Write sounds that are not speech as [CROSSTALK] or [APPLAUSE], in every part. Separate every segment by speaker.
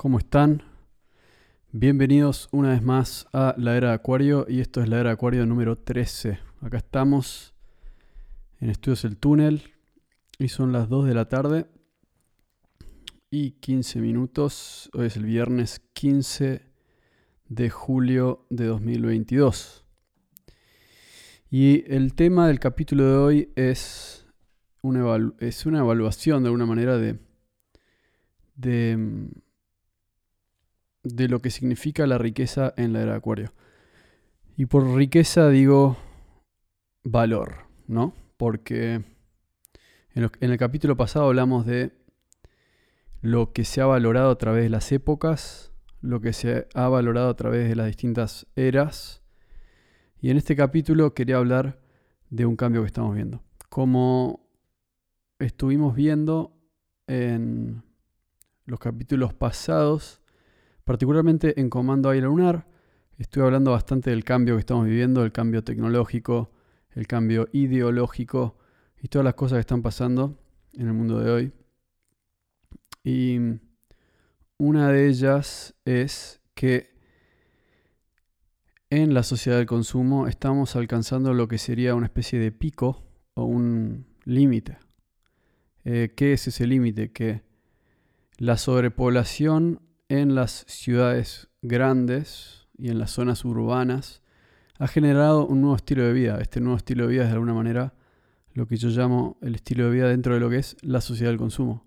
Speaker 1: ¿cómo están? Bienvenidos una vez más a la era de Acuario y esto es la era de Acuario número 13. Acá estamos en Estudios El Túnel y son las 2 de la tarde y 15 minutos. Hoy es el viernes 15 de julio de 2022. Y el tema del capítulo de hoy es una, es una evaluación de alguna manera de, de, de lo que significa la riqueza en la era de Acuario. Y por riqueza digo valor, ¿no? Porque en, el capítulo pasado hablamos de lo que se ha valorado a través de las épocas, lo que se ha valorado a través de las distintas eras. Y en este capítulo quería hablar de un cambio que estamos viendo. Como estuvimos viendo en los capítulos pasados, particularmente en Comando Aire Lunar, estuve hablando bastante del cambio que estamos viviendo, el cambio tecnológico, el cambio ideológico y todas las cosas que están pasando en el mundo de hoy. Y una de ellas es que en la sociedad del consumo estamos alcanzando lo que sería una especie de pico o un límite. Eh, ¿Qué es ese límite? Que la sobrepoblación en las ciudades grandes y en las zonas urbanas ha generado un nuevo estilo de vida. Este nuevo estilo de vida es de alguna manera lo que yo llamo el estilo de vida dentro de lo que es la sociedad del consumo.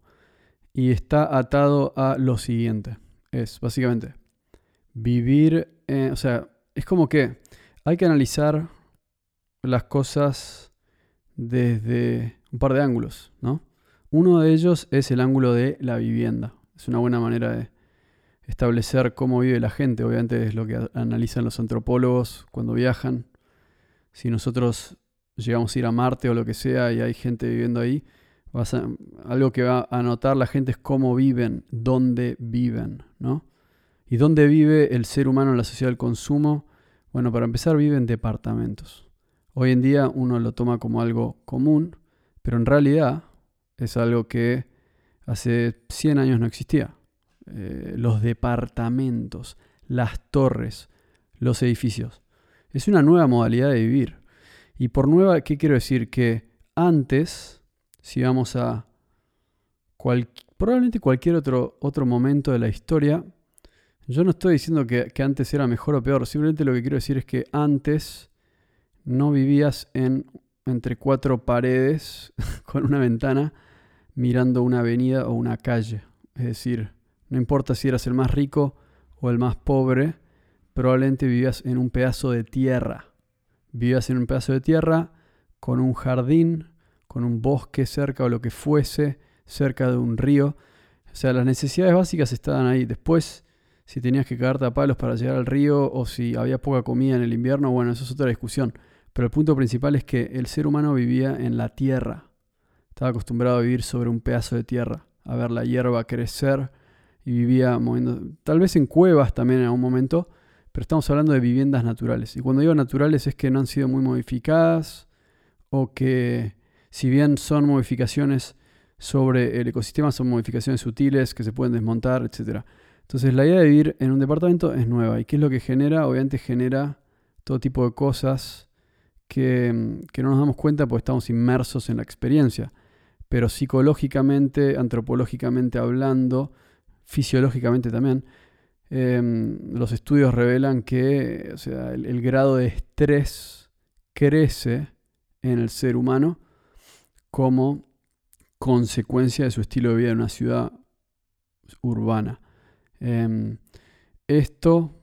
Speaker 1: Y está atado a lo siguiente. Es básicamente vivir, o sea, es como que hay que analizar las cosas desde un par de ángulos, ¿no? Uno de ellos es el ángulo de la vivienda. Es una buena manera de establecer cómo vive la gente. Obviamente es lo que analizan los antropólogos cuando viajan. Si nosotros llegamos a ir a Marte o lo que sea y hay gente viviendo ahí, algo que va a notar la gente es cómo viven, dónde viven, ¿no? ¿Y dónde vive el ser humano en la sociedad del consumo? Bueno, para empezar vive en departamentos. Hoy en día uno lo toma como algo común, pero en realidad es algo que hace 100 años no existía. Eh, los departamentos, las torres, los edificios. Es una nueva modalidad de vivir. Y por nueva, ¿qué quiero decir? Que antes, si vamos a probablemente cualquier otro, otro momento de la historia, yo no estoy diciendo que, que, antes era mejor o peor, simplemente lo que quiero decir es que antes no vivías en, entre cuatro paredes [LAUGHS] con una ventana mirando una avenida o una calle. Es decir, no importa si eras el más rico o el más pobre, probablemente vivías en un pedazo de tierra vivías en un pedazo de tierra con un jardín, con un bosque cerca o lo que fuese, cerca de un río. O sea, las necesidades básicas estaban ahí. Después, si tenías que cagarte a palos para llegar al río o si había poca comida en el invierno, bueno, eso es otra discusión. Pero el punto principal es que el ser humano vivía en la tierra. Estaba acostumbrado a vivir sobre un pedazo de tierra, a ver la hierba crecer y vivía moviendo, tal vez en cuevas también en algún momento, pero estamos hablando de viviendas naturales. Y cuando digo naturales es que no han sido muy modificadas o que si bien son modificaciones sobre el ecosistema, son modificaciones sutiles que se pueden desmontar, etc. Entonces la idea de vivir en un departamento es nueva. ¿Y qué es lo que genera? Obviamente genera todo tipo de cosas que, que no nos damos cuenta porque estamos inmersos en la experiencia. Pero psicológicamente, antropológicamente hablando, fisiológicamente también, Em, los estudios revelan que o sea, el, grado de estrés crece en el ser humano como consecuencia de su estilo de vida en una ciudad urbana. Em, esto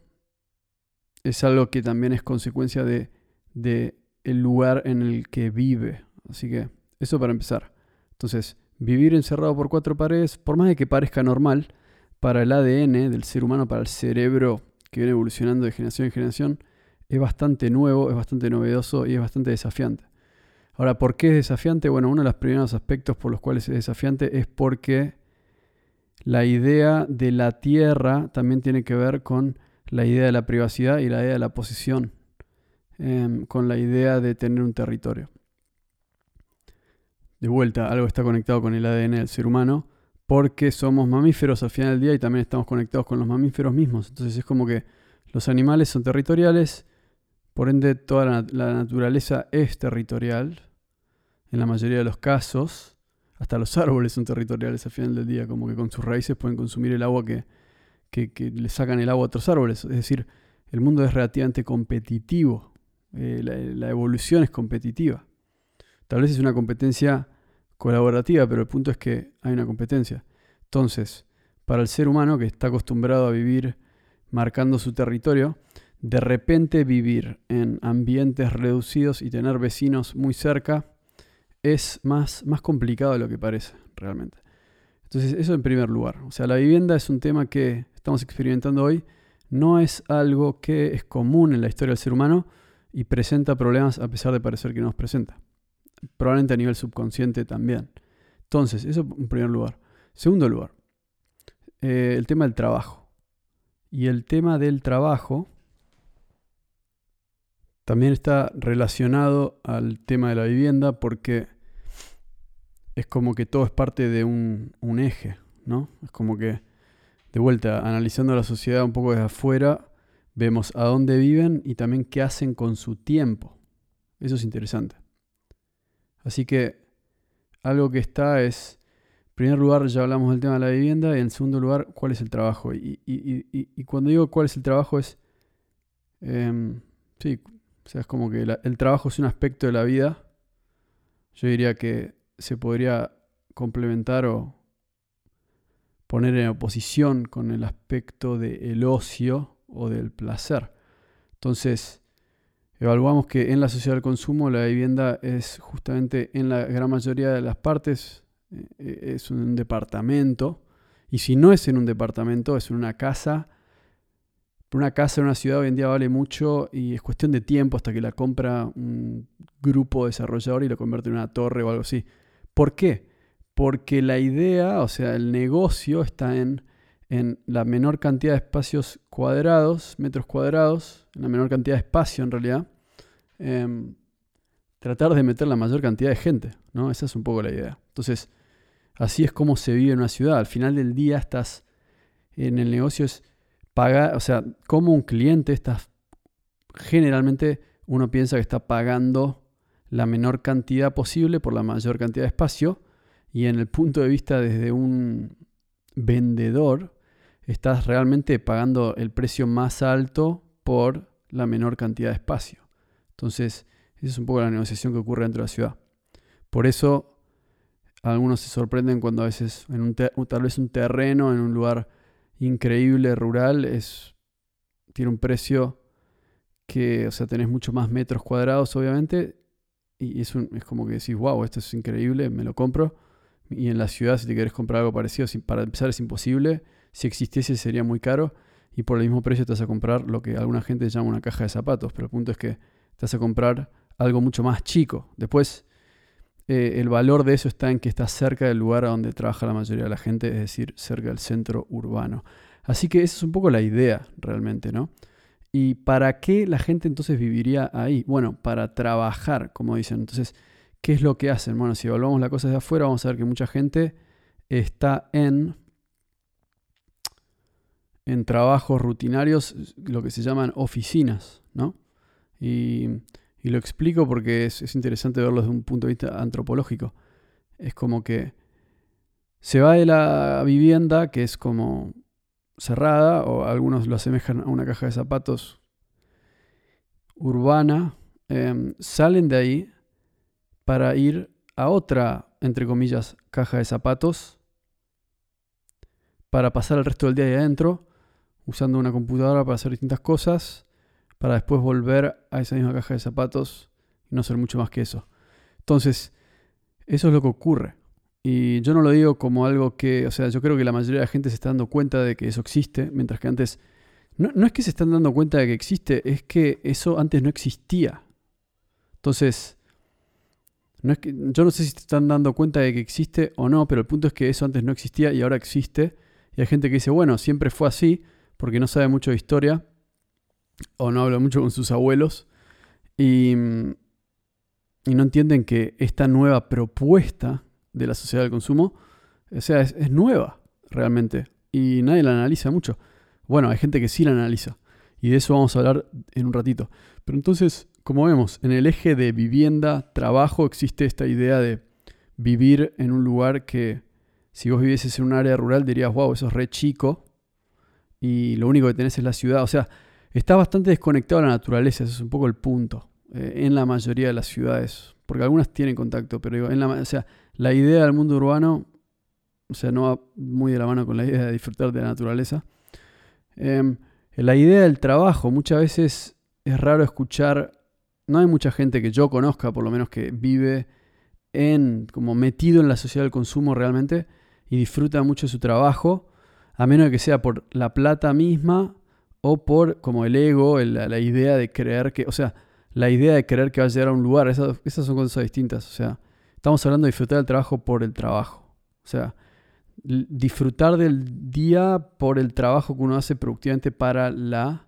Speaker 1: es algo que también es consecuencia de, de, el lugar en el que vive. Así que eso para empezar. Entonces, vivir encerrado por cuatro paredes, por más de que parezca normal, para el ADN del ser humano, para el cerebro que viene evolucionando de generación en generación, es bastante nuevo, es bastante novedoso y es bastante desafiante. Ahora, ¿por qué es desafiante? Bueno, uno de los primeros aspectos por los cuales es desafiante es porque la idea de la tierra también tiene que ver con la idea de la privacidad y la idea de la posesión, em, con la idea de tener un territorio. De vuelta, algo está conectado con el ADN del ser humano, porque somos mamíferos al final del día y también estamos conectados con los mamíferos mismos. Entonces es como que los animales son territoriales, por ende toda la, naturaleza es territorial, en la mayoría de los casos. Hasta los árboles son territoriales al final del día, como que con sus raíces pueden consumir el agua que, que, le sacan el agua a otros árboles. Es decir, el mundo es relativamente competitivo, eh, la, evolución es competitiva. Tal vez es una competencia colaborativa, pero el punto es que hay una competencia. Entonces, para el ser humano que está acostumbrado a vivir marcando su territorio, de repente vivir en ambientes reducidos y tener vecinos muy cerca es más, más complicado de lo que parece realmente. Entonces, eso en primer lugar. O sea, la vivienda es un tema que estamos experimentando hoy. No es algo que es común en la historia del ser humano y presenta problemas a pesar de parecer que no nos presenta. Probablemente a nivel subconsciente también. Entonces, eso en primer lugar. Segundo lugar, eh, el tema del trabajo. Y el tema del trabajo también está relacionado al tema de la vivienda porque es como que todo es parte de un, eje, ¿no? Es como que, de vuelta, analizando la sociedad un poco desde afuera, vemos a dónde viven y también qué hacen con su tiempo. Eso es interesante. Así que algo que está es, en primer lugar ya hablamos del tema de la vivienda y en segundo lugar cuál es el trabajo. Y, cuando digo cuál es el trabajo es, em, sí, o sea, es como que el trabajo es un aspecto de la vida. Yo diría que se podría complementar o poner en oposición con el aspecto del ocio o del placer. Entonces, evaluamos que en la sociedad del consumo la vivienda es justamente en la gran mayoría de las partes eh, es un departamento y si no es en un departamento es en una casa. Una casa en una ciudad hoy en día vale mucho y es cuestión de tiempo hasta que la compra un grupo desarrollador y lo convierte en una torre o algo así. ¿Por qué? Porque la idea, o sea, el negocio está en, en la menor cantidad de espacios cuadrados, metros cuadrados, en la menor cantidad de espacio en realidad, em, tratar de meter la mayor cantidad de gente, ¿no? Esa es un poco la idea. Entonces, así es como se vive en una ciudad. Al final del día estás en el negocio es pagar, o sea, como un cliente estás, generalmente uno piensa que está pagando la menor cantidad posible por la mayor cantidad de espacio. Y en el punto de vista desde un vendedor, estás realmente pagando el precio más alto por la menor cantidad de espacio. Entonces, esa es un poco la negociación que ocurre dentro de la ciudad. Por eso, algunos se sorprenden cuando a veces, un tal vez un terreno, en un lugar increíble, rural, es, tiene un precio que, o sea, tenés mucho más metros cuadrados, obviamente, y es, es como que decís, wow, esto es increíble, me lo compro. Y en la ciudad, si te querés comprar algo parecido, para empezar es imposible. Si existiese sería muy caro. Y por el mismo precio te vas a comprar lo que alguna gente llama una caja de zapatos. Pero el punto es que te vas a comprar algo mucho más chico. Después, eh, el valor de eso está en que está cerca del lugar a donde trabaja la mayoría de la gente, es decir, cerca del centro urbano. Así que esa es un poco la idea realmente, ¿no? ¿Y para qué la gente entonces viviría ahí? Bueno, para trabajar, como dicen. Entonces, ¿qué es lo que hacen? Bueno, si evaluamos la cosa de afuera, vamos a ver que mucha gente está en, en trabajos rutinarios, lo que se llaman oficinas, ¿no? Y, lo explico porque es, es interesante verlo desde un punto de vista antropológico. Es como que se va de la vivienda, que es como cerrada, o algunos lo asemejan a una caja de zapatos urbana, em, salen de ahí para ir a otra, entre comillas, caja de zapatos, para pasar el resto del día ahí adentro, usando una computadora para hacer distintas cosas, para después volver a esa misma caja de zapatos y no ser mucho más que eso. Entonces, eso es lo que ocurre. Y yo no lo digo como algo que, o sea, yo creo que la mayoría de la gente se está dando cuenta de que eso existe, mientras que antes, no, no es que se están dando cuenta de que existe, es que eso antes no existía. Entonces, no es que, yo no sé si se están dando cuenta de que existe o no, pero el punto es que eso antes no existía y ahora existe. Y hay gente que dice, bueno, siempre fue así, porque no sabe mucho de historia, o no habla mucho con sus abuelos, y, y no entienden que esta nueva propuesta de la sociedad del consumo O sea, es, nueva realmente y nadie la analiza mucho. Bueno, hay gente que sí la analiza y de eso vamos a hablar en un ratito. Pero entonces, como vemos, en el eje de vivienda, trabajo, existe esta idea de vivir en un lugar que si vos vivieses en un área rural dirías, wow, eso es re chico y lo único que tenés es la ciudad. O sea, está bastante desconectado de la naturaleza, ese es un poco el punto, eh, en la mayoría de las ciudades, porque algunas tienen contacto, pero digo, en la, o sea, la idea del mundo urbano, o sea, no va muy de la mano con la idea de disfrutar de la naturaleza. Em, la idea del trabajo, muchas veces es raro escuchar, no hay mucha gente que yo conozca, por lo menos que vive en, como metido en la sociedad del consumo realmente y disfruta mucho de su trabajo, a menos de que sea por la plata misma o por como el ego, la idea de creer que, o sea, la idea de creer que va a llegar a un lugar, esas, esas son cosas distintas, o sea, estamos hablando de disfrutar del trabajo por el trabajo, o sea, disfrutar del día por el trabajo que uno hace productivamente para la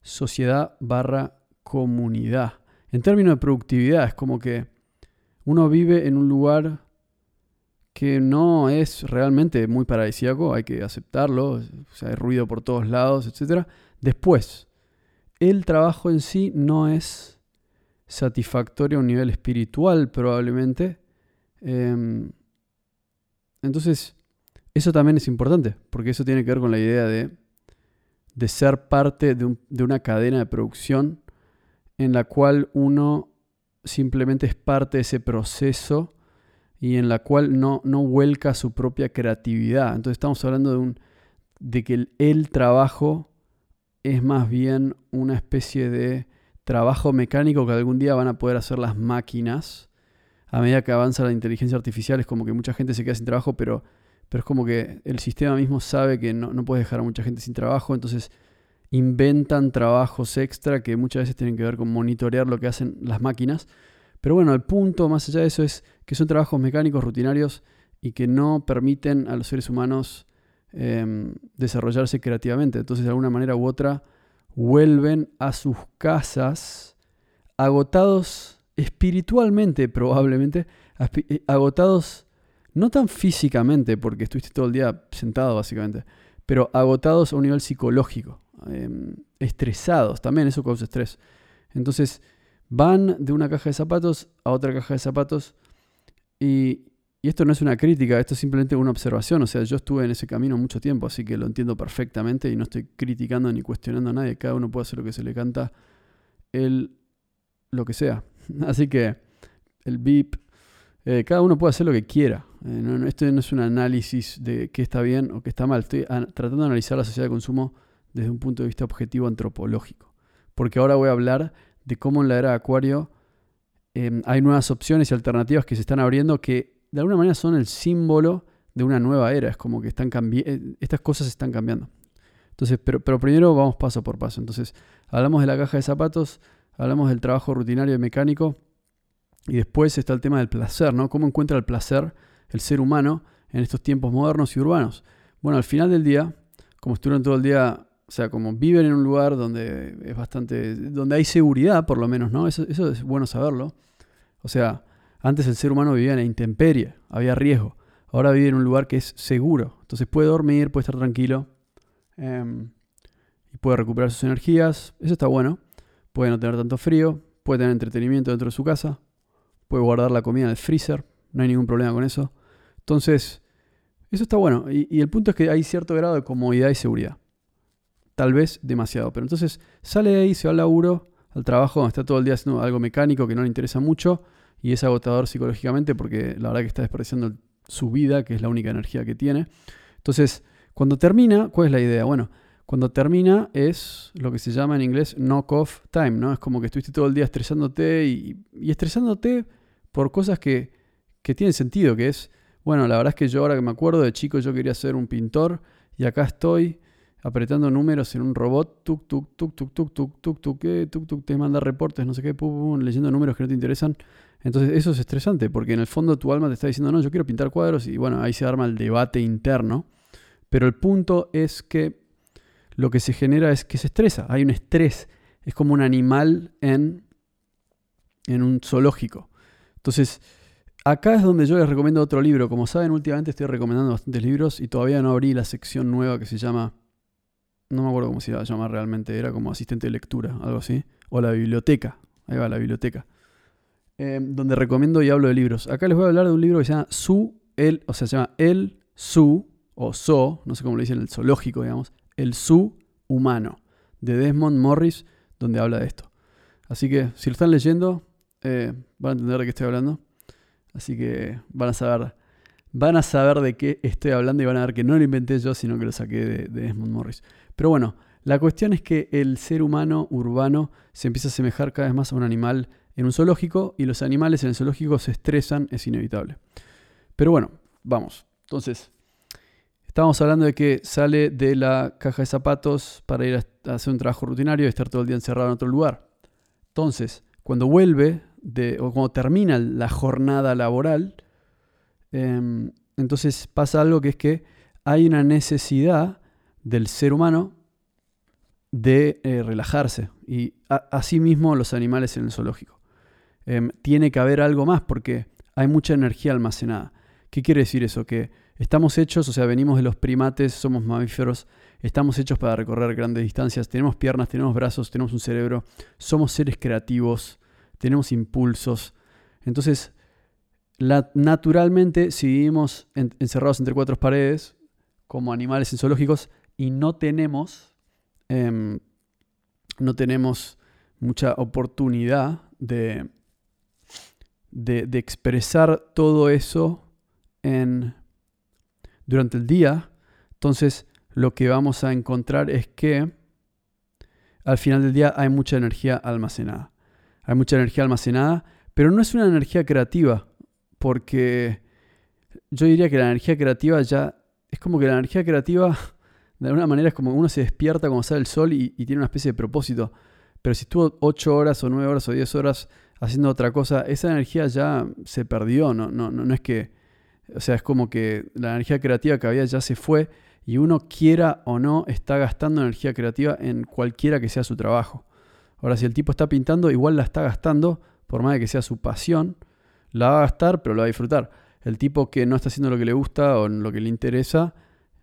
Speaker 1: sociedad barra comunidad. En términos de productividad, es como que uno vive en un lugar que no es realmente muy paradisíaco, hay que aceptarlo, hay ruido por todos lados, etc. Después, el trabajo en sí no es satisfactorio a un nivel espiritual probablemente. Em, entonces, eso también es importante, porque eso tiene que ver con la idea de, de ser parte de, de una cadena de producción en la cual uno simplemente es parte de ese proceso y en la cual no, no vuelca su propia creatividad. Entonces estamos hablando de, un, de que el, trabajo es más bien una especie de trabajo mecánico que algún día van a poder hacer las máquinas. A medida que avanza la inteligencia artificial es como que mucha gente se queda sin trabajo, pero, pero es como que el sistema mismo sabe que no, no puede dejar a mucha gente sin trabajo, entonces inventan trabajos extra que muchas veces tienen que ver con monitorear lo que hacen las máquinas. Pero bueno, el punto más allá de eso es que son trabajos mecánicos rutinarios y que no permiten a los seres humanos em, desarrollarse creativamente. Entonces, de alguna manera u otra, vuelven a sus casas agotados espiritualmente, probablemente, eh, agotados no tan físicamente, porque estuviste todo el día sentado básicamente, pero agotados a un nivel psicológico. Em, estresados, también eso causa estrés. Entonces van de una caja de zapatos a otra caja de zapatos y, esto no es una crítica, esto es simplemente una observación. O sea, yo estuve en ese camino mucho tiempo, así que lo entiendo perfectamente y no estoy criticando ni cuestionando a nadie. Cada uno puede hacer lo que se le canta, el, lo que sea. [LAUGHS] Así que el VIP, eh, cada uno puede hacer lo que quiera. Eh, esto no es un análisis de qué está bien o qué está mal. Estoy tratando de analizar la sociedad de consumo desde un punto de vista objetivo antropológico. Porque ahora voy a hablar de cómo en la era de Acuario em, hay nuevas opciones y alternativas que se están abriendo que de alguna manera son el símbolo de una nueva era. Es como que están eh, estas cosas están cambiando. Entonces, pero, pero primero vamos paso por paso. Entonces, hablamos de la caja de zapatos, hablamos del trabajo rutinario y mecánico, y después está el tema del placer, ¿no? ¿Cómo encuentra el placer el ser humano en estos tiempos modernos y urbanos? Bueno, al final del día, como estuvieron todo el día sea, como viven en un lugar donde es bastante. donde hay seguridad, por lo menos, ¿no? Eso, eso es bueno saberlo. O sea, antes el ser humano vivía en la intemperie, había riesgo. Ahora vive en un lugar que es seguro. Entonces puede dormir, puede estar tranquilo. Em, y puede recuperar sus energías. Eso está bueno. Puede no tener tanto frío. Puede tener entretenimiento dentro de su casa. Puede guardar la comida en el freezer. No hay ningún problema con eso. Entonces, eso está bueno. y el punto es que hay cierto grado de comodidad y seguridad tal vez demasiado. Pero entonces sale de ahí, se va al laburo, al trabajo, donde está todo el día haciendo algo mecánico que no le interesa mucho y es agotador psicológicamente porque la verdad que está desperdiciando su vida, que es la única energía que tiene. Entonces, cuando termina, ¿cuál es la idea? Bueno, cuando termina es lo que se llama en inglés knock-off time, ¿no? Es como que estuviste todo el día estresándote y, estresándote por cosas que, que tienen sentido, que es, bueno, la verdad es que yo ahora que me acuerdo de chico yo quería ser un pintor y acá estoy apretando números en un robot, tuk, tuk, tuk, tuk, tuk, tuk, tuk, tuk, tuk, tuk, tuk, te manda reportes, no sé qué, pum, leyendo números que no te interesan. Entonces eso es estresante, porque en el fondo tu alma te está diciendo, no, yo quiero pintar cuadros, y bueno, ahí se arma el debate interno. Pero el punto es que lo que se genera es que se estresa, hay un estrés, es como un animal en, en un zoológico. Entonces, acá es donde yo les recomiendo otro libro. Como saben, últimamente estoy recomendando bastantes libros y todavía no abrí la sección nueva que se llama. No me acuerdo cómo se llama realmente, era como asistente de lectura, algo así. O la biblioteca. Ahí va, la biblioteca. Eh, donde recomiendo y hablo de libros. Acá les voy a hablar de un libro que se llama Su, el, o sea, se llama El Su, o So, no sé cómo le dicen el zoológico, digamos. El Su humano, de Desmond Morris, donde habla de esto. Así que si lo están leyendo, eh, van a entender de qué estoy hablando. Así que van a saber, van a saber de qué estoy hablando y van a ver que no lo inventé yo, sino que lo saqué de, Desmond Morris. Pero bueno, la cuestión es que el ser humano urbano se empieza a asemejar cada vez más a un animal en un zoológico y los animales en el zoológico se estresan, es inevitable. Pero bueno, vamos. Entonces, estábamos hablando de que sale de la caja de zapatos para ir a hacer un trabajo rutinario y estar todo el día encerrado en otro lugar. Entonces, cuando vuelve de, o cuando termina la jornada laboral, em, entonces pasa algo que es que hay una necesidad del ser humano de eh, relajarse. Y asimismo los animales en el zoológico. Em, tiene que haber algo más porque hay mucha energía almacenada. ¿Qué quiere decir eso? Que estamos hechos, o sea, venimos de los primates, somos mamíferos, estamos hechos para recorrer grandes distancias, tenemos piernas, tenemos brazos, tenemos un cerebro, somos seres creativos, tenemos impulsos. Entonces, naturalmente, si vivimos encerrados entre cuatro paredes, como animales en zoológicos, y no tenemos, em, no tenemos mucha oportunidad de, de, expresar todo eso en, durante el día, entonces lo que vamos a encontrar es que al final del día hay mucha energía almacenada. Hay mucha energía almacenada, pero no es una energía creativa, porque yo diría que la energía creativa ya es como que la energía creativa de alguna manera es como uno se despierta cuando sale el sol y, tiene una especie de propósito. Pero si estuvo 8 horas o 9 horas o 10 horas haciendo otra cosa, esa energía ya se perdió. No, no, no, no es que. O sea, es como que la energía creativa que había ya se fue y uno quiera o no está gastando energía creativa en cualquiera que sea su trabajo. Ahora, si el tipo está pintando, igual la está gastando, por más de que sea su pasión, la va a gastar, pero la va a disfrutar. El tipo que no está haciendo lo que le gusta o lo que le interesa,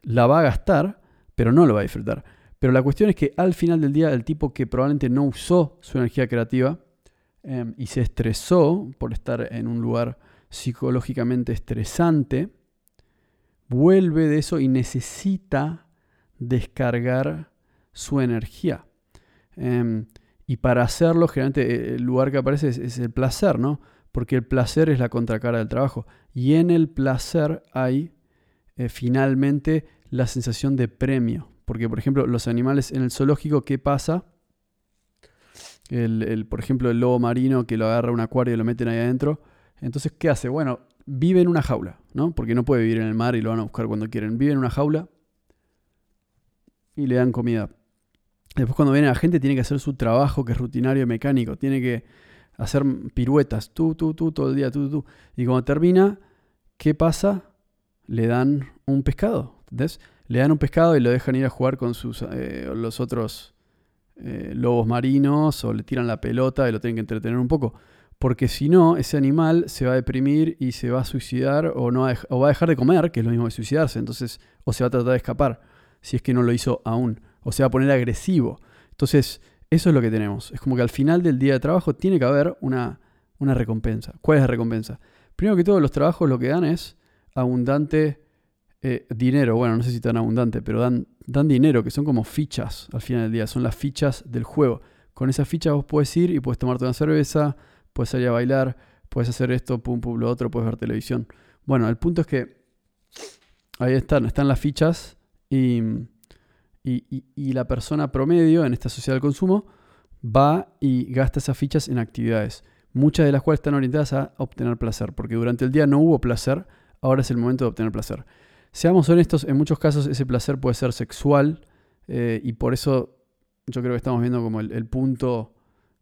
Speaker 1: la va a gastar, pero no lo va a disfrutar. Pero la cuestión es que al final del día, el tipo que probablemente no usó su energía creativa em, y se estresó por estar en un lugar psicológicamente estresante, vuelve de eso y necesita descargar su energía. Em, y para hacerlo, generalmente eh, el lugar que aparece es, el placer, ¿no? Porque el placer es la contracara del trabajo. Y en el placer hay eh, finalmente la sensación de premio. Porque, por ejemplo, los animales en el zoológico, ¿qué pasa? El, por ejemplo, el lobo marino que lo agarra un acuario y lo meten ahí adentro. Entonces, ¿qué hace? Bueno, vive en una jaula, ¿no? Porque no puede vivir en el mar y lo van a buscar cuando quieren. Vive en una jaula y le dan comida. Después cuando viene la gente tiene que hacer su trabajo que es rutinario mecánico. Tiene que hacer piruetas, tú, tú, tú, todo el día, tú, tú. Y cuando termina, ¿qué pasa? Le dan un pescado. Le dan un pescado y lo dejan ir a jugar con sus, eh, los otros eh, lobos marinos o le tiran la pelota y lo tienen que entretener un poco. Porque si no, ese animal se va a deprimir y se va a suicidar o, no o va a dejar de comer, que es lo mismo que suicidarse. Entonces, o se va a tratar de escapar, si es que no lo hizo aún o se va a poner agresivo. Entonces, eso es lo que tenemos. Es como que al final del día de trabajo tiene que haber una, recompensa. ¿Cuál es la recompensa? Primero que todo, los trabajos lo que dan es abundante eh, dinero. Bueno, no sé si tan abundante, pero dan, dan dinero, que son como fichas al final del día. Son las fichas del juego. Con esas fichas vos puedes ir y puedes tomarte una cerveza, puedes salir a bailar, puedes hacer esto, pum, pum, lo otro, puedes ver televisión. Bueno, el punto es que ahí están, están las fichas y y, la persona promedio en esta sociedad del consumo va y gasta esas fichas en actividades, muchas de las cuales están orientadas a obtener placer, porque durante el día no hubo placer, ahora es el momento de obtener placer. Seamos honestos, en muchos casos ese placer puede ser sexual eh, y por eso yo creo que estamos viendo como el, punto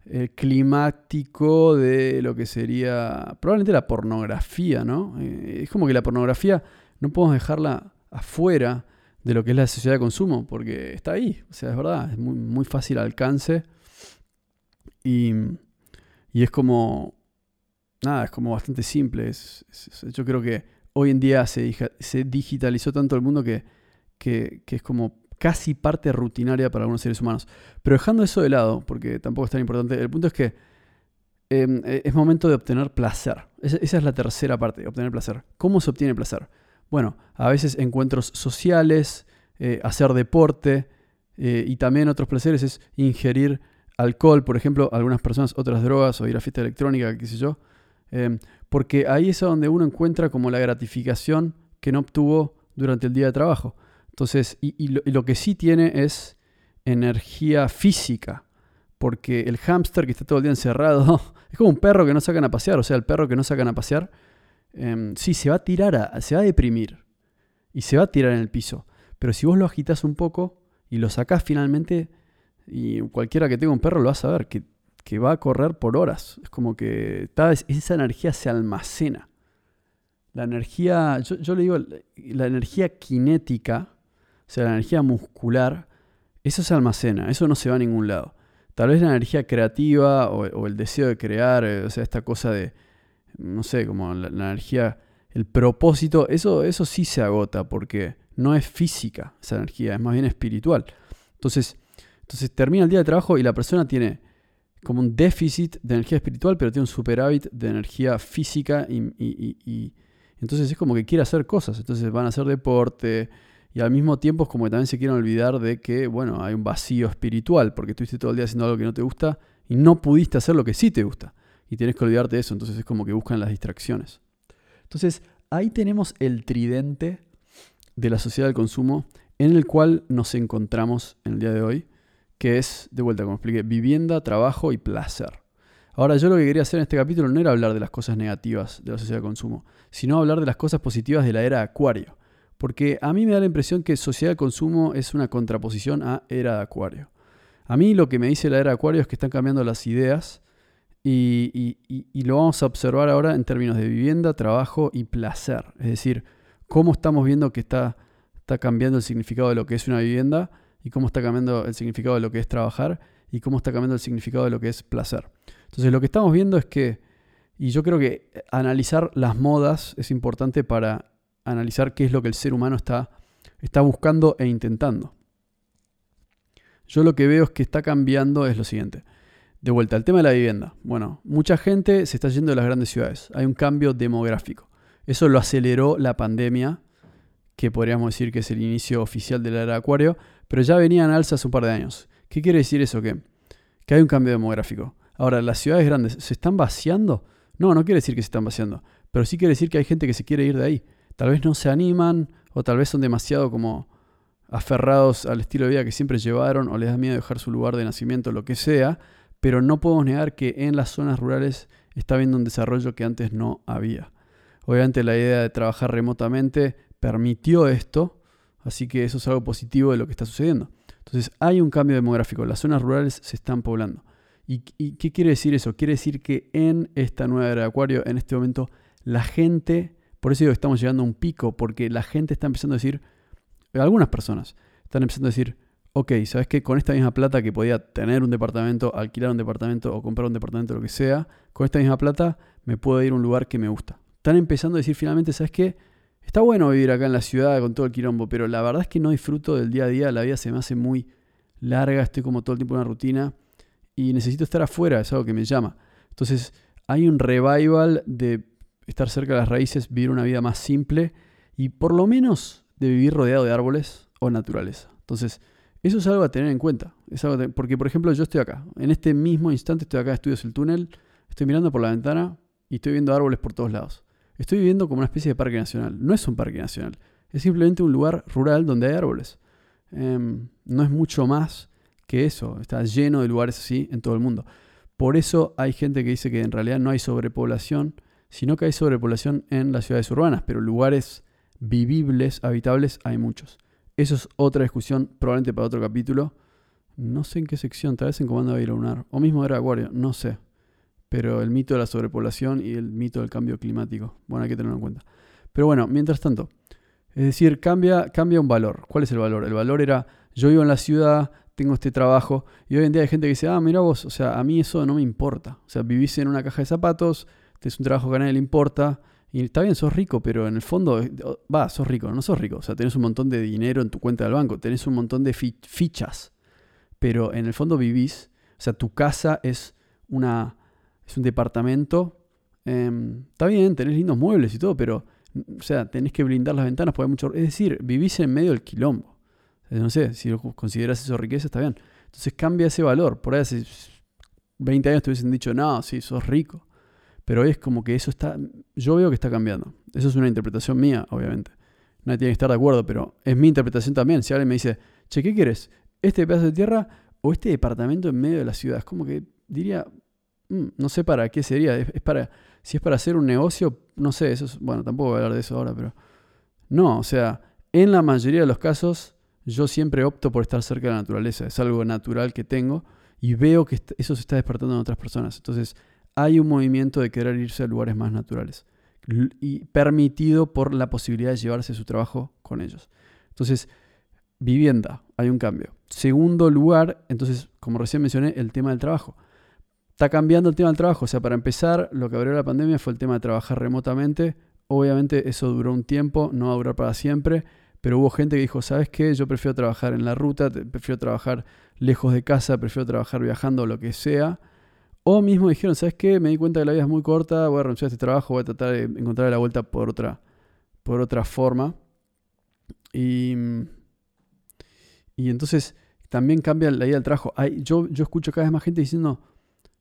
Speaker 1: eh, climático de lo que sería probablemente la pornografía, ¿no? Eh, es como que la pornografía no podemos dejarla afuera de lo que es la sociedad de consumo, porque está ahí, o sea, es verdad, es muy, muy fácil alcance y, y es como, nada, es como bastante simple. yo creo que hoy en día se, digitalizó tanto el mundo que, que, es como casi parte rutinaria para algunos seres humanos. Pero dejando eso de lado, porque tampoco es tan importante, el punto es que em, e, es momento de obtener placer. Esa, es la tercera parte, obtener placer. ¿Cómo se obtiene placer? Bueno, a veces encuentros sociales, eh, hacer deporte eh, y también otros placeres es ingerir alcohol, por ejemplo, algunas personas otras drogas o ir a fiesta electrónica, qué sé yo. Em, porque ahí es donde uno encuentra como la gratificación que no obtuvo durante el día de trabajo. Entonces, y, lo, que sí tiene es energía física, porque el hámster que está todo el día encerrado [LAUGHS] es como un perro que no sacan a pasear, o sea, el perro que no sacan a pasear, em, sí, se va a tirar, se va a deprimir y se va a tirar en el piso. Pero si vos lo agitas un poco y lo sacás finalmente, y cualquiera que tenga un perro lo va a saber, que que va a correr por horas. Es como que esa energía se almacena. La energía, yo, le digo, la energía cinética, o sea, la energía muscular, eso se almacena, eso no se va a ningún lado. Tal vez la energía creativa o, el deseo de crear, eh, o sea, esta cosa de, no sé, como la, energía, el propósito, eso, eso sí se agota porque no es física esa energía, es más bien espiritual. Entonces, entonces termina el día de trabajo y la persona tiene como un déficit de energía espiritual, pero tiene un superávit de energía física y, entonces es como que quiere hacer cosas, entonces van a hacer deporte y al mismo tiempo es como que también se quieren olvidar de que, bueno, hay un vacío espiritual porque estuviste todo el día haciendo algo que no te gusta y no pudiste hacer lo que sí te gusta y tienes que olvidarte de eso, entonces es como que buscan las distracciones. Entonces ahí tenemos el tridente de la sociedad del consumo en el cual nos encontramos en el día de hoy que es, de vuelta, como expliqué, vivienda, trabajo y placer. Ahora, yo lo que quería hacer en este capítulo no era hablar de las cosas negativas de la sociedad de consumo, sino hablar de las cosas positivas de la era de Acuario. Porque a mí me da la impresión que sociedad de consumo es una contraposición a era de Acuario. A mí lo que me dice la era de Acuario es que están cambiando las ideas y, y lo vamos a observar ahora en términos de vivienda, trabajo y placer. Es decir, cómo estamos viendo que está, está cambiando el significado de lo que es una vivienda y cómo está cambiando el significado de lo que es trabajar y cómo está cambiando el significado de lo que es placer. Entonces lo que estamos viendo es que, y yo creo que analizar las modas es importante para analizar qué es lo que el ser humano está, está buscando e intentando. Yo lo que veo es que está cambiando es lo siguiente. De vuelta, al tema de la vivienda. Bueno, mucha gente se está yendo de las grandes ciudades. Hay un cambio demográfico. Eso lo aceleró la pandemia, que podríamos decir que es el inicio oficial de la era de Acuario, pero ya venían alzas un par de años. ¿Qué quiere decir eso? Que, que hay un cambio demográfico. Ahora, ¿las ciudades grandes se están vaciando? No, no quiere decir que se están vaciando, pero sí quiere decir que hay gente que se quiere ir de ahí. Tal vez no se animan o tal vez son demasiado como aferrados al estilo de vida que siempre llevaron o les da miedo dejar su lugar de nacimiento, lo que sea, pero no podemos negar que en las zonas rurales está habiendo un desarrollo que antes no había. Obviamente la idea de trabajar remotamente permitió esto, Así que eso es algo positivo de lo que está sucediendo. Entonces hay un cambio demográfico, las zonas rurales se están poblando. ¿Y, qué quiere decir eso? Quiere decir que en esta nueva era de Acuario, en este momento, la gente, por eso digo que estamos llegando a un pico, porque la gente está empezando a decir, algunas personas están empezando a decir, ok, ¿sabes qué? Con esta misma plata que podía tener un departamento, alquilar un departamento o comprar un departamento, lo que sea, con esta misma plata me puedo ir a un lugar que me gusta. Están empezando a decir finalmente, ¿sabes qué? Está bueno vivir acá en la ciudad con todo el quilombo, pero la verdad es que no disfruto del día a día, la vida se me hace muy larga, estoy como todo el tiempo en una rutina y necesito estar afuera, es algo que me llama. Entonces hay un revival de estar cerca de las raíces, vivir una vida más simple y por lo menos de vivir rodeado de árboles o naturaleza. Entonces, eso es algo a tener en cuenta. Es algo porque, por ejemplo, yo estoy acá. En este mismo instante estoy acá, estudios el túnel, estoy mirando por la ventana y estoy viendo árboles por todos lados. Estoy viviendo como una especie de parque nacional. No es un parque nacional, es simplemente un lugar rural donde hay árboles. Em, no es mucho más que eso. Está lleno de lugares así en todo el mundo. Por eso hay gente que dice que en realidad no hay sobrepoblación, sino que hay sobrepoblación en las ciudades urbanas, pero lugares vivibles, habitables, hay muchos. Eso es otra discusión, probablemente para otro capítulo. No sé en qué sección, tal vez en Comando Lunar, o mismo era Acuario, no sé pero el mito de la sobrepoblación y el mito del cambio climático. Bueno, hay que tenerlo en cuenta. Pero bueno, mientras tanto, es decir, cambia, cambia un valor. ¿Cuál es el valor? El valor era, yo vivo en la ciudad, tengo este trabajo, y hoy en día hay gente que dice, ah, mira vos, o sea, a mí eso no me importa. O sea, vivís en una caja de zapatos, es un trabajo que a nadie le importa, y está bien, sos rico, pero en el fondo, va, sos rico, no sos rico. O sea, tenés un montón de dinero en tu cuenta del banco, tenés un montón de fichas, pero en el fondo vivís, o sea, tu casa es, una, es un departamento. Em, está bien, tenés lindos muebles y todo, pero, o sea, tenés que blindar las ventanas porque mucho... Es decir, vivís en medio del quilombo. No sé, si consideras eso riqueza, está bien. Entonces cambia ese valor. Por ahí hace 20 años te hubiesen dicho, no, sí, sos rico. Pero hoy es como que eso está, yo veo que está cambiando. Eso es una interpretación mía, obviamente. Nadie tiene que estar de acuerdo, pero es mi interpretación también. Si alguien me dice, che, ¿qué quieres? ¿Este pedazo de tierra o este departamento en medio de la ciudad? Es como que diría, no sé para qué sería. Es, para, si es para hacer un negocio, no sé, eso es, bueno, tampoco voy a hablar de eso ahora, pero no, o sea, en la mayoría de los casos yo siempre opto por estar cerca de la naturaleza. Es algo natural que tengo y veo que eso se está despertando en otras personas. Entonces, hay un movimiento de querer irse a lugares más naturales y permitido por la posibilidad de llevarse su trabajo con ellos. Entonces, vivienda, hay un cambio. Segundo lugar, entonces, como recién mencioné, el tema del trabajo. Está cambiando el tema del trabajo. O sea, para empezar, lo que abrió la pandemia fue el tema de trabajar remotamente. Obviamente eso duró un tiempo, no va a durar para siempre, pero hubo gente que dijo, ¿sabes qué? Yo prefiero trabajar en la ruta, prefiero trabajar lejos de casa, prefiero trabajar viajando, lo que sea o mismo dijeron, ¿sabes qué? Me di cuenta que la vida es muy corta, voy a renunciar a este trabajo, voy a tratar de encontrar la vuelta por otra, por otra forma. Y, y entonces también cambia la idea del trabajo. Yo, yo escucho cada vez más gente diciendo,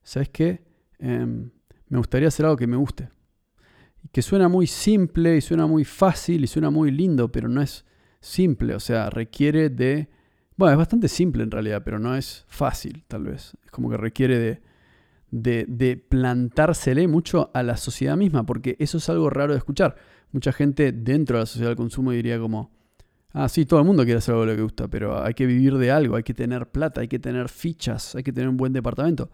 Speaker 1: ¿sabes qué? Em, me gustaría hacer algo que me guste. Que suena muy simple y suena muy fácil y suena muy lindo, pero no es simple. O sea, requiere de... Bueno, es bastante simple en realidad, pero no es fácil, tal vez. Es como que requiere de de, plantársele mucho a la sociedad misma, porque eso es algo raro de escuchar. Mucha gente dentro de la sociedad del consumo diría como, ah, sí, todo el mundo quiere hacer algo de lo que gusta, pero hay que vivir de algo, hay que tener plata, hay que tener fichas, hay que tener un buen departamento.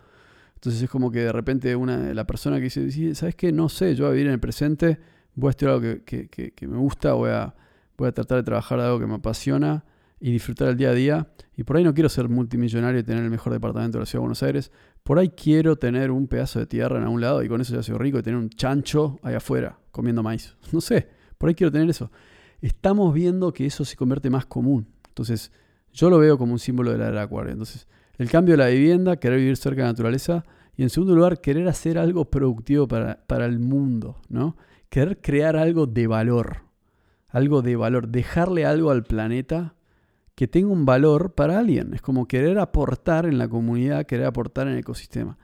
Speaker 1: Entonces es como que de repente una, la persona que dice, ¿sabes qué? No sé, yo voy a vivir en el presente, voy a estudiar algo que, que, me gusta, voy a, voy a tratar de trabajar algo que me apasiona y disfrutar el día a día. Y por ahí no quiero ser multimillonario y tener el mejor departamento de la ciudad de Buenos Aires, por ahí quiero tener un pedazo de tierra en algún lado y con eso ya soy rico y tener un chancho ahí afuera comiendo maíz. [LAUGHS] No sé, por ahí quiero tener eso. Estamos viendo que eso se convierte más común. Entonces, yo lo veo como un símbolo de la era acuario. Entonces, el cambio de la vivienda, querer vivir cerca de la naturaleza y en segundo lugar, querer hacer algo productivo para, para el mundo, ¿no? Querer crear algo de valor. Algo de valor. Dejarle algo al planeta que tenga un valor para alguien. Es como querer aportar en la comunidad, querer aportar en el ecosistema.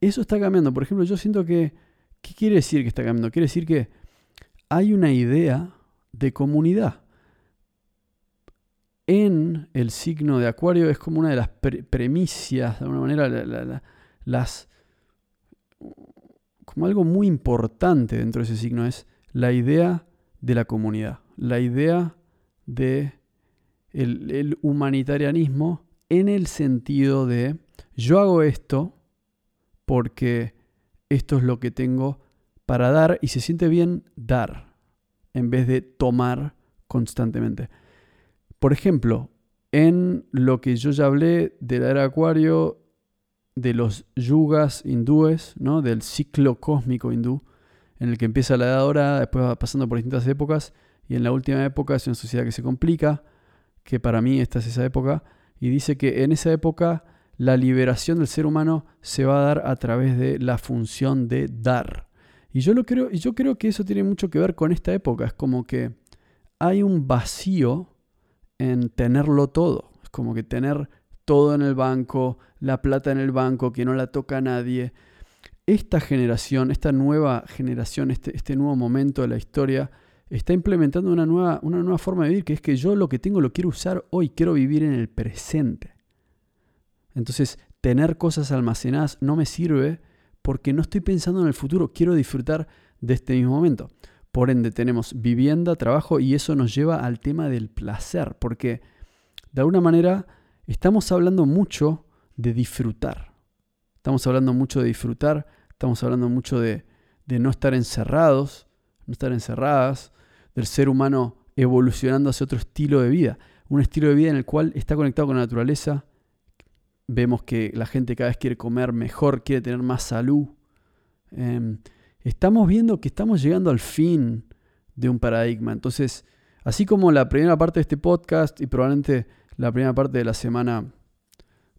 Speaker 1: Eso está cambiando. Por ejemplo, yo siento que, ¿qué quiere decir que está cambiando? Quiere decir que hay una idea de comunidad. En el signo de Acuario es como una de las premisas, de alguna manera, las, como algo muy importante dentro de ese signo es la idea de la comunidad, la idea de el, humanitarianismo en el sentido de yo hago esto porque esto es lo que tengo para dar y se siente bien dar en vez de tomar constantemente. Por ejemplo, en lo que yo ya hablé de la era acuario, de los yugas hindúes, ¿no? del ciclo cósmico hindú, en el que empieza la edad dorada, después va pasando por distintas épocas, y en la última época es una sociedad que se complica, que para mí esta es esa época, y dice que en esa época la liberación del ser humano se va a dar a través de la función de dar. Y yo, lo creo, y yo creo que eso tiene mucho que ver con esta época, es como que hay un vacío en tenerlo todo, es como que tener todo en el banco, la plata en el banco, que no la toca a nadie. Esta generación, esta nueva generación, este, este nuevo momento de la historia, está implementando una nueva, una nueva forma de vivir, que es que yo lo que tengo lo quiero usar hoy, quiero vivir en el presente. Entonces, tener cosas almacenadas no me sirve porque no estoy pensando en el futuro, quiero disfrutar de este mismo momento. Por ende, tenemos vivienda, trabajo y eso nos lleva al tema del placer, porque de alguna manera estamos hablando mucho de disfrutar. Estamos hablando mucho de disfrutar, estamos hablando mucho de, no estar encerrados, no estar encerradas, del ser humano evolucionando hacia otro estilo de vida. Un estilo de vida en el cual está conectado con la naturaleza. Vemos que la gente cada vez quiere comer mejor, quiere tener más salud. Em, estamos viendo que estamos llegando al fin de un paradigma. Entonces, así como la primera parte de este podcast y probablemente la primera parte de la semana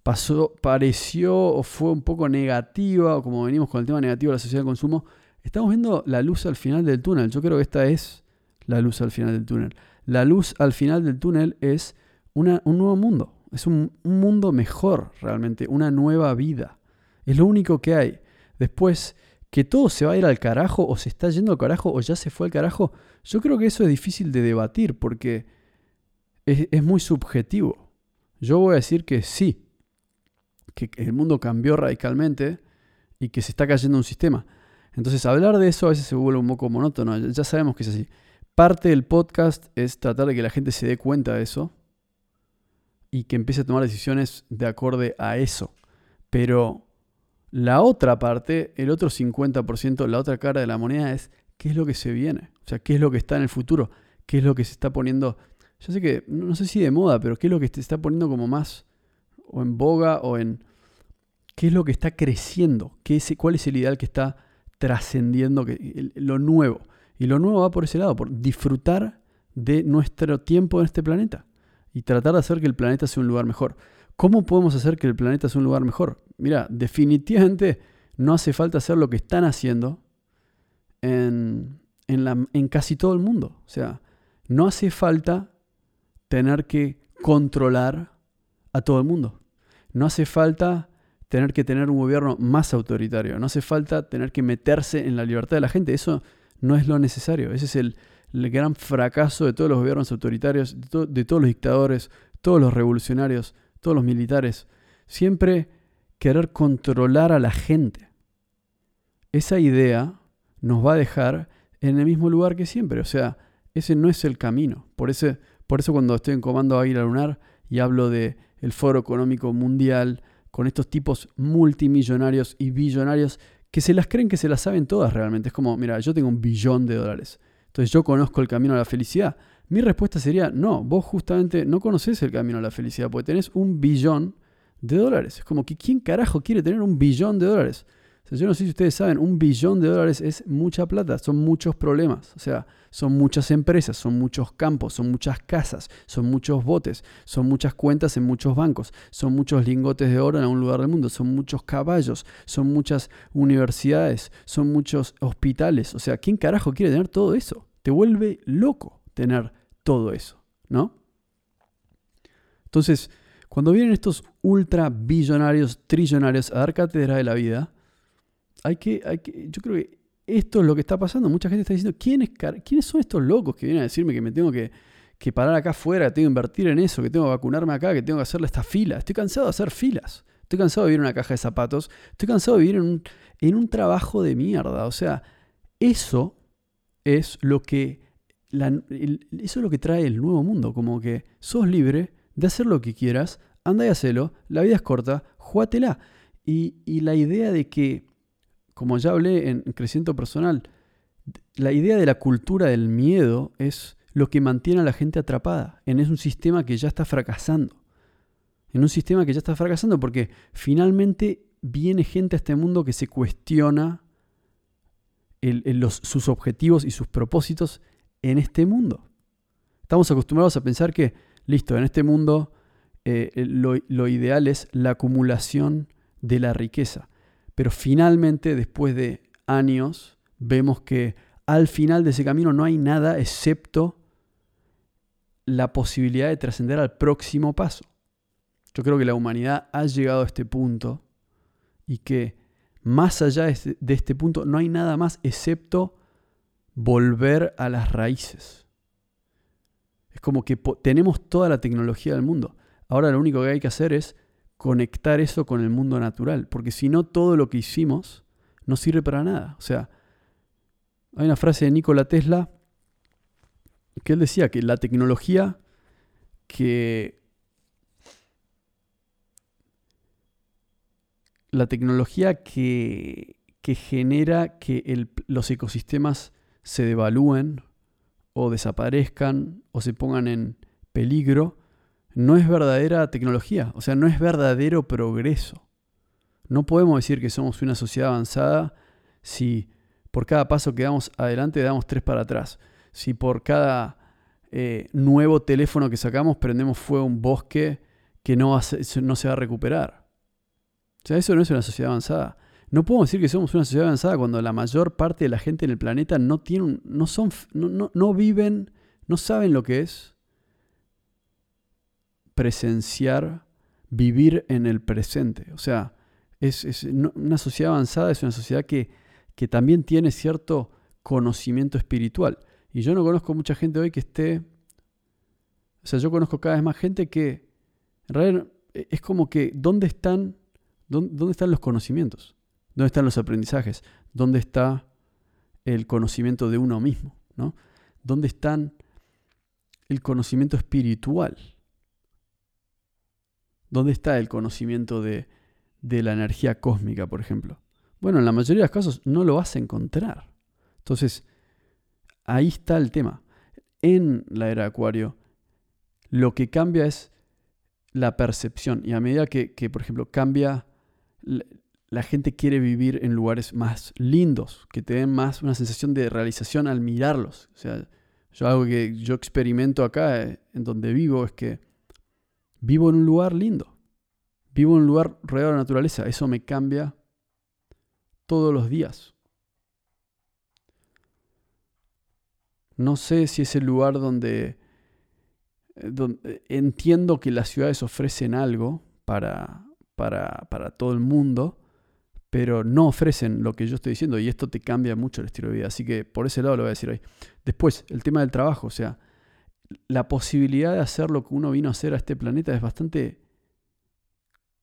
Speaker 1: pasó, pareció o fue un poco negativa, o como venimos con el tema negativo de la sociedad de consumo, estamos viendo la luz al final del túnel. Yo creo que esta es la luz al final del túnel. La luz al final del túnel es un nuevo mundo, es un, mundo mejor realmente, una nueva vida. Es lo único que hay. Después, que todo se va a ir al carajo o se está yendo al carajo o ya se fue al carajo, yo creo que eso es difícil de debatir porque es muy subjetivo. Yo voy a decir que sí, que el mundo cambió radicalmente y que se está cayendo un sistema. Entonces hablar de eso a veces se vuelve un poco monótono, ya sabemos que es así. Parte del podcast es tratar de que la gente se dé cuenta de eso y que empiece a tomar decisiones de acorde a eso. Pero la otra parte, el otro 50%, la otra cara de la moneda es qué es lo que se viene. O sea, qué es lo que está en el futuro, qué es lo que se está poniendo, yo sé que, no sé si de moda, pero qué es lo que se está poniendo como más o en boga o en qué es lo que está creciendo, ¿Qué es, cuál es el ideal que está trascendiendo, lo nuevo. Y lo nuevo va por ese lado, por disfrutar de nuestro tiempo en este planeta y tratar de hacer que el planeta sea un lugar mejor. ¿Cómo podemos hacer que el planeta sea un lugar mejor? Mira, definitivamente no hace falta hacer lo que están haciendo en, en casi todo el mundo. O sea, no hace falta tener que controlar a todo el mundo. No hace falta tener que tener un gobierno más autoritario. No hace falta tener que meterse en la libertad de la gente. Eso no es lo necesario. Ese es el, gran fracaso de todos los gobiernos autoritarios, de, todos los dictadores, todos los revolucionarios, todos los militares. Siempre querer controlar a la gente. Esa idea nos va a dejar en el mismo lugar que siempre. O sea, ese no es el camino. Por, ese, por eso cuando estoy en Comando Águila Lunar y hablo de el Foro Económico Mundial, con estos tipos multimillonarios y billonarios que se las creen que se las saben todas realmente. Es como, mira, yo tengo un billón de dólares. Entonces yo conozco el camino a la felicidad. Mi respuesta sería, no, vos justamente no conoces el camino a la felicidad porque tenés un billón de dólares. Es como que ¿quién carajo quiere tener un billón de dólares? yo no sé si ustedes saben, un billón de dólares es mucha plata, son muchos problemas. O sea, son muchas empresas, son muchos campos, son muchas casas, son muchos botes, son muchas cuentas en muchos bancos, son muchos lingotes de oro en algún lugar del mundo, son muchos caballos, son muchas universidades, son muchos hospitales. O sea, ¿quién carajo quiere tener todo eso? Te vuelve loco tener todo eso, ¿no? Entonces, cuando vienen estos ultra billonarios, trillonarios a dar cátedra de la vida, hay que, hay que, yo creo que esto es lo que está pasando. Mucha gente está diciendo, ¿quiénes, ¿quiénes son estos locos que vienen a decirme que me tengo que, parar acá afuera, que tengo que invertir en eso, que tengo que vacunarme acá, que tengo que hacerle esta fila? Estoy cansado de hacer filas. Estoy cansado de vivir en una caja de zapatos. Estoy cansado de vivir en un, en un trabajo de mierda. O sea, eso es lo que eso es lo que trae el nuevo mundo. Como que sos libre de hacer lo que quieras, anda y hacelo, la vida es corta, jugátela. Y, y la idea de que como ya hablé en Crecimiento Personal, la idea de la cultura del miedo es lo que mantiene a la gente atrapada en un sistema que ya está fracasando. En un sistema que ya está fracasando porque finalmente viene gente a este mundo que se cuestiona sus objetivos y sus propósitos en este mundo. Estamos acostumbrados a pensar que, listo, en este mundo eh, lo ideal es la acumulación de la riqueza. Pero finalmente, después de años, vemos que al final de ese camino no hay nada excepto la posibilidad de trascender al próximo paso. Yo creo que la humanidad ha llegado a este punto y que más allá de este punto no hay nada más excepto volver a las raíces. Es como que tenemos toda la tecnología del mundo. Ahora lo único que hay que hacer es conectar eso con el mundo natural, porque si no todo lo que hicimos no sirve para nada. O sea, hay una frase de Nikola Tesla que él decía que la tecnología que la tecnología que, que genera que los ecosistemas se devalúen o desaparezcan o se pongan en peligro no es verdadera tecnología, o sea, no es verdadero progreso. No podemos decir que somos una sociedad avanzada si por cada paso que damos adelante damos tres para atrás. Si por cada eh, nuevo teléfono que sacamos prendemos fuego a un bosque que no, no se va a recuperar. O sea, eso no es una sociedad avanzada. No podemos decir que somos una sociedad avanzada cuando la mayor parte de la gente en el planeta no, tiene no, son, no, no viven, no saben lo que es presenciar, vivir en el presente. O sea, es, una sociedad avanzada es una sociedad que, que también tiene cierto conocimiento espiritual. Y yo no conozco mucha gente hoy que esté... O sea, yo conozco cada vez más gente que en realidad es como que ¿dónde están, dónde están los conocimientos? ¿Dónde están los aprendizajes? ¿Dónde está el conocimiento de uno mismo? ¿no? ¿Dónde están el conocimiento espiritual? ¿Dónde está el conocimiento de, de la energía cósmica, por ejemplo? Bueno, en la mayoría de los casos no lo vas a encontrar. Entonces, ahí está el tema. En la era de Acuario, lo que cambia es la percepción. Y a medida que, que por ejemplo, cambia la gente quiere vivir en lugares más lindos, que te den más una sensación de realización al mirarlos. O sea, yo algo que yo experimento acá, eh, en donde vivo, es que vivo en un lugar lindo. Vivo en un lugar rodeado de la naturaleza. Eso me cambia todos los días. No sé si es el lugar donde, eh, donde entiendo que las ciudades ofrecen algo para, para, para todo el mundo, pero no ofrecen lo que yo estoy diciendo y esto te cambia mucho el estilo de vida. Así que por ese lado lo voy a decir hoy. Después, el tema del trabajo, o sea, la posibilidad de hacer lo que uno vino a hacer a este planeta es bastante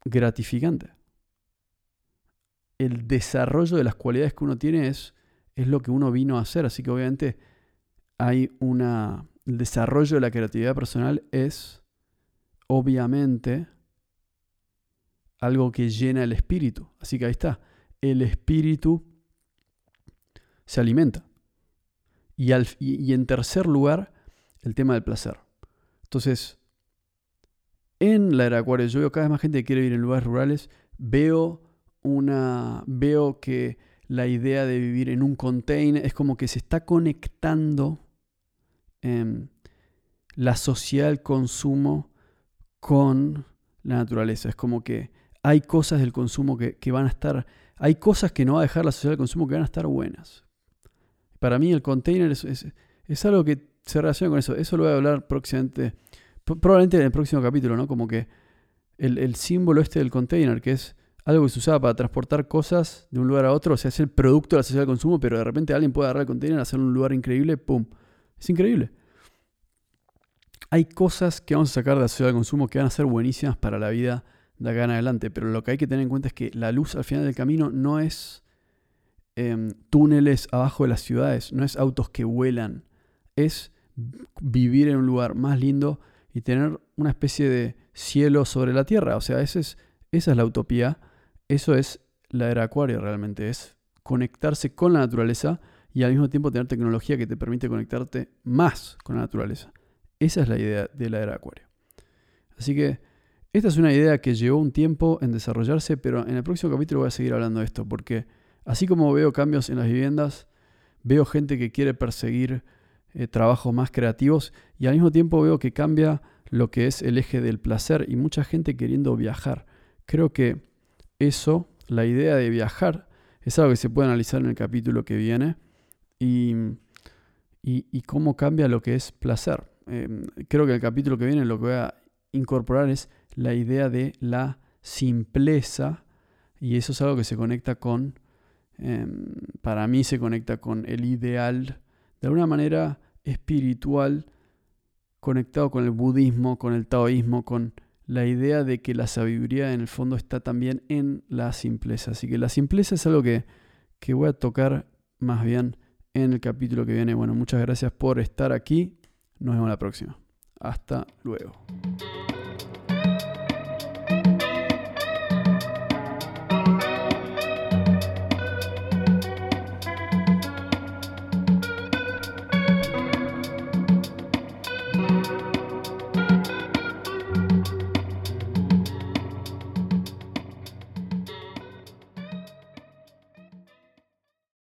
Speaker 1: gratificante. El desarrollo de las cualidades que uno tiene es, es lo que uno vino a hacer, así que obviamente hay una... El desarrollo de la creatividad personal es, obviamente, algo que llena el espíritu. Así que ahí está. El espíritu se alimenta. Y, y, en tercer lugar, el tema del placer. Entonces, en la era Acuario, yo veo cada vez más gente que quiere vivir en lugares rurales. Veo una. Veo que la idea de vivir en un container es como que se está conectando la sociedad del consumo con la naturaleza. Es como que hay cosas del consumo que, van a estar, hay cosas que no va a dejar la sociedad del consumo que van a estar buenas. Para mí el container es, algo que se relaciona con eso. Eso lo voy a hablar próximamente, probablemente en el próximo capítulo, ¿no? Como que el, símbolo este del container, que es algo que se usaba para transportar cosas de un lugar a otro, o sea, es el producto de la sociedad del consumo, pero de repente alguien puede agarrar el container, hacer un lugar increíble, ¡pum! Es increíble. Hay cosas que vamos a sacar de la sociedad del consumo que van a ser buenísimas para la vida de acá en adelante. Pero lo que hay que tener en cuenta es que la luz al final del camino no es em, túneles abajo de las ciudades, no es autos que vuelan, es vivir en un lugar más lindo y tener una especie de cielo sobre la tierra. O sea, ese es, esa es la utopía, eso es la era acuario realmente, es conectarse con la naturaleza y al mismo tiempo tener tecnología que te permite conectarte más con la naturaleza. Esa es la idea de la era acuario. Así que esta es una idea que llevó un tiempo en desarrollarse, pero en el próximo capítulo voy a seguir hablando de esto, porque así como veo cambios en las viviendas, veo gente que quiere perseguir eh, trabajos más creativos y al mismo tiempo veo que cambia lo que es el eje del placer y mucha gente queriendo viajar. Creo que eso, la idea de viajar, es algo que se puede analizar en el capítulo que viene y, y, cómo cambia lo que es placer. Em, creo que el capítulo que viene lo que voy a incorporar es la idea de la simpleza y eso es algo que se conecta con, em, para mí se conecta con el ideal, de alguna manera espiritual, conectado con el budismo, con el taoísmo, con la idea de que la sabiduría en el fondo está también en la simpleza. Así que la simpleza es algo que, que voy a tocar más bien en el capítulo que viene. Bueno, muchas gracias por estar aquí. Nos vemos la próxima. Hasta luego.